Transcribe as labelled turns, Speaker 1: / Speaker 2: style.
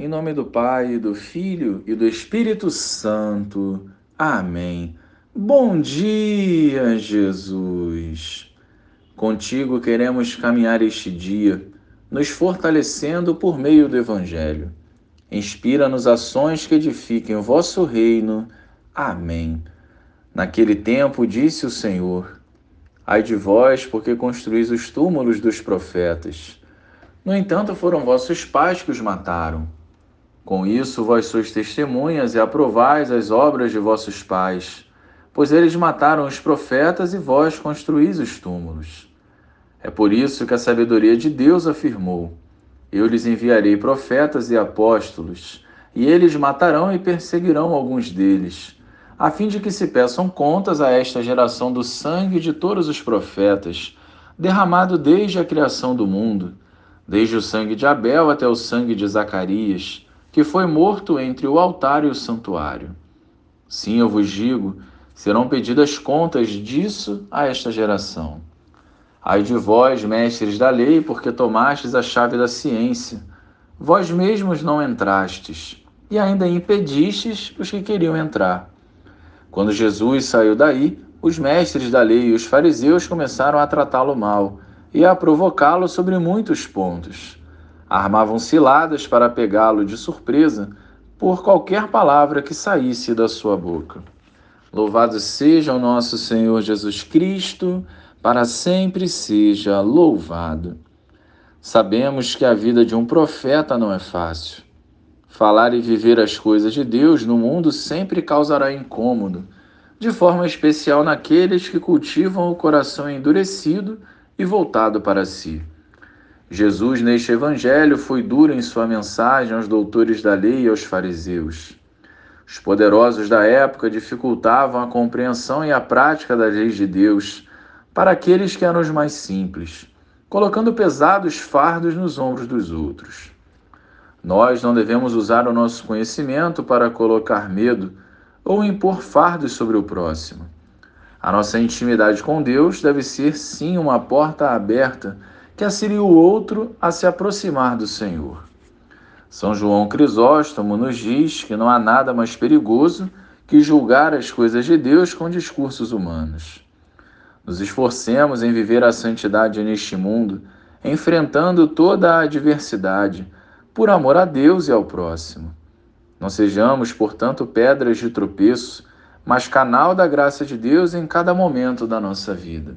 Speaker 1: Em nome do Pai, do Filho e do Espírito Santo. Amém. Bom dia, Jesus. Contigo queremos caminhar este dia, nos fortalecendo por meio do Evangelho. Inspira-nos ações que edifiquem o vosso reino. Amém. Naquele tempo disse o Senhor: Ai de vós, porque construís os túmulos dos profetas. No entanto, foram vossos pais que os mataram. Com isso, vós sois testemunhas e aprovais as obras de vossos pais, pois eles mataram os profetas e vós construís os túmulos. É por isso que a sabedoria de Deus afirmou: Eu lhes enviarei profetas e apóstolos, e eles matarão e perseguirão alguns deles, a fim de que se peçam contas a esta geração do sangue de todos os profetas, derramado desde a criação do mundo, desde o sangue de Abel até o sangue de Zacarias que foi morto entre o altar e o santuário. Sim, eu vos digo, serão pedidas contas disso a esta geração. Ai de vós, mestres da lei, porque tomastes a chave da ciência. Vós mesmos não entrastes, e ainda impedistes os que queriam entrar. Quando Jesus saiu daí, os mestres da lei e os fariseus começaram a tratá-lo mal e a provocá-lo sobre muitos pontos armavam ciladas para pegá-lo de surpresa por qualquer palavra que saísse da sua boca. Louvado seja o nosso Senhor Jesus Cristo, para sempre seja louvado. Sabemos que a vida de um profeta não é fácil. Falar e viver as coisas de Deus no mundo sempre causará incômodo, de forma especial naqueles que cultivam o coração endurecido e voltado para si. Jesus, neste evangelho, foi duro em sua mensagem aos doutores da lei e aos fariseus. Os poderosos da época dificultavam a compreensão e a prática das leis de Deus para aqueles que eram os mais simples, colocando pesados fardos nos ombros dos outros. Nós não devemos usar o nosso conhecimento para colocar medo ou impor fardos sobre o próximo. A nossa intimidade com Deus deve ser, sim, uma porta aberta que auxilia o outro a se aproximar do Senhor. São João Crisóstomo nos diz que não há nada mais perigoso que julgar as coisas de Deus com discursos humanos. Nos esforcemos em viver a santidade neste mundo, enfrentando toda a adversidade, por amor a Deus e ao próximo. Não sejamos, portanto, pedras de tropeço, mas canal da graça de Deus em cada momento da nossa vida.